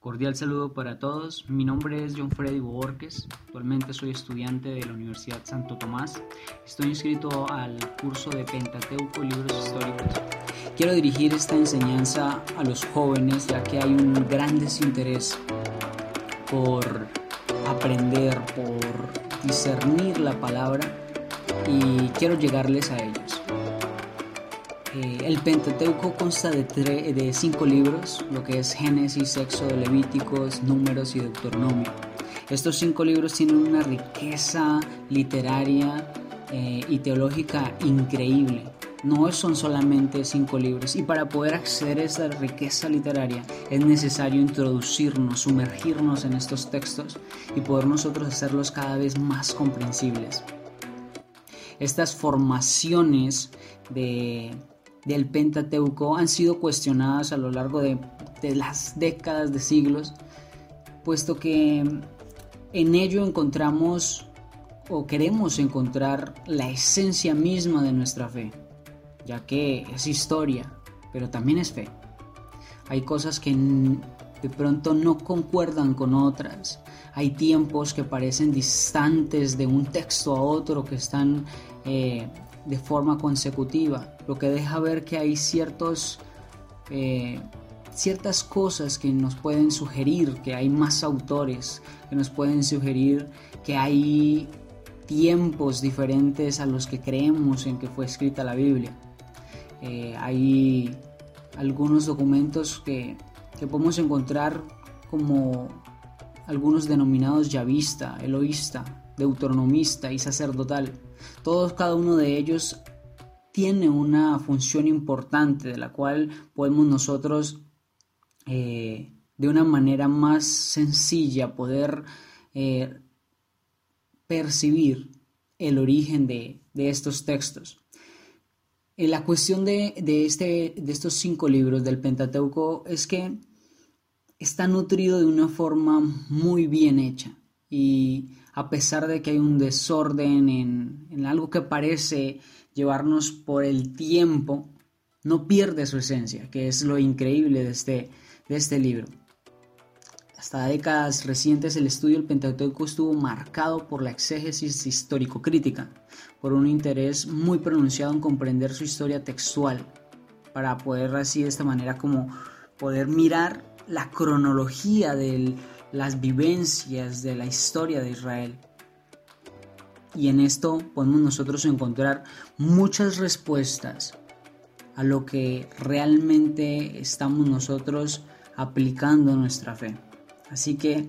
Cordial saludo para todos. Mi nombre es John Freddy Borges. Actualmente soy estudiante de la Universidad Santo Tomás. Estoy inscrito al curso de Pentateuco Libros Históricos. Quiero dirigir esta enseñanza a los jóvenes ya que hay un gran desinterés por aprender, por discernir la palabra y quiero llegarles a ellos. Eh, el Pentateuco consta de, de cinco libros, lo que es Génesis, Éxodo, Levíticos, Números y Deuteronomio. Estos cinco libros tienen una riqueza literaria eh, y teológica increíble. No son solamente cinco libros y para poder acceder a esa riqueza literaria es necesario introducirnos, sumergirnos en estos textos y poder nosotros hacerlos cada vez más comprensibles. Estas formaciones de, del Pentateuco han sido cuestionadas a lo largo de, las décadas de siglos, puesto que en ello encontramos o queremos encontrar la esencia misma de nuestra fe, ya que es historia, pero también es fe. Hay cosas que de pronto no concuerdan con otras. Hay tiempos que parecen distantes de un texto a otro, que están eh, de forma consecutiva, lo que deja ver que hay ciertos, eh, ciertas cosas que nos pueden sugerir que hay más autores, que nos pueden sugerir que hay tiempos diferentes a los que creemos en que fue escrita la Biblia. Eh, hay algunos documentos que, que podemos encontrar como algunos denominados yavista, eloísta, deuteronomista y sacerdotal. Todos, cada uno de ellos tiene una función importante de la cual podemos nosotros eh, de una manera más sencilla poder eh, percibir el origen de, estos textos. Eh, la cuestión de, este, de estos cinco libros del Pentateuco es que está nutrido de una forma muy bien hecha y a pesar de que hay un desorden en, algo que parece llevarnos por el tiempo, no pierde su esencia, que es lo increíble de este, de este libro. Hasta décadas recientes el estudio del Pentateuco estuvo marcado por la exégesis histórico-crítica, por un interés muy pronunciado en comprender su historia textual, para poder así de esta manera como poder mirar la cronología del las vivencias de la historia de Israel. Y en esto podemos nosotros encontrar muchas respuestas a lo que realmente estamos nosotros aplicando nuestra fe. Así que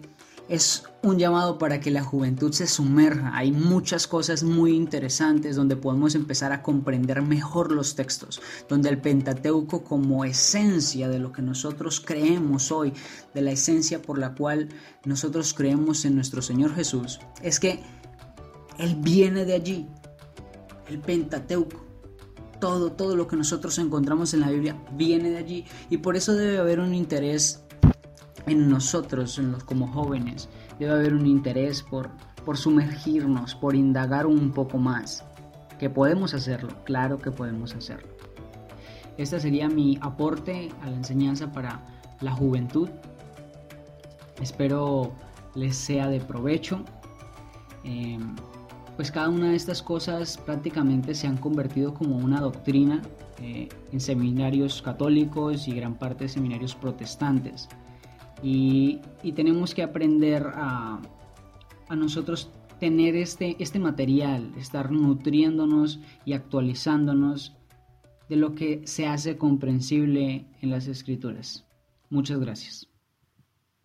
es un llamado para que la juventud se sumerja. Hay muchas cosas muy interesantes donde podemos empezar a comprender mejor los textos, donde el Pentateuco como esencia de lo que nosotros creemos hoy, de la esencia por la cual nosotros creemos en nuestro Señor Jesús, es que Él viene de allí, el Pentateuco. Todo, todo lo que nosotros encontramos en la Biblia viene de allí y por eso debe haber un interés en nosotros, en los, como jóvenes, debe haber un interés por, por sumergirnos, por indagar un poco más. ¿Que podemos hacerlo? Claro que podemos hacerlo. Este sería mi aporte a la enseñanza para la juventud. Espero les sea de provecho. Em, pues cada una de estas cosas prácticamente se han convertido como una doctrina eh, en seminarios católicos y gran parte de seminarios protestantes. Y, tenemos que aprender a, a nosotros tener este, este material, estar nutriéndonos y actualizándonos de lo que se hace comprensible en las escrituras. Muchas gracias.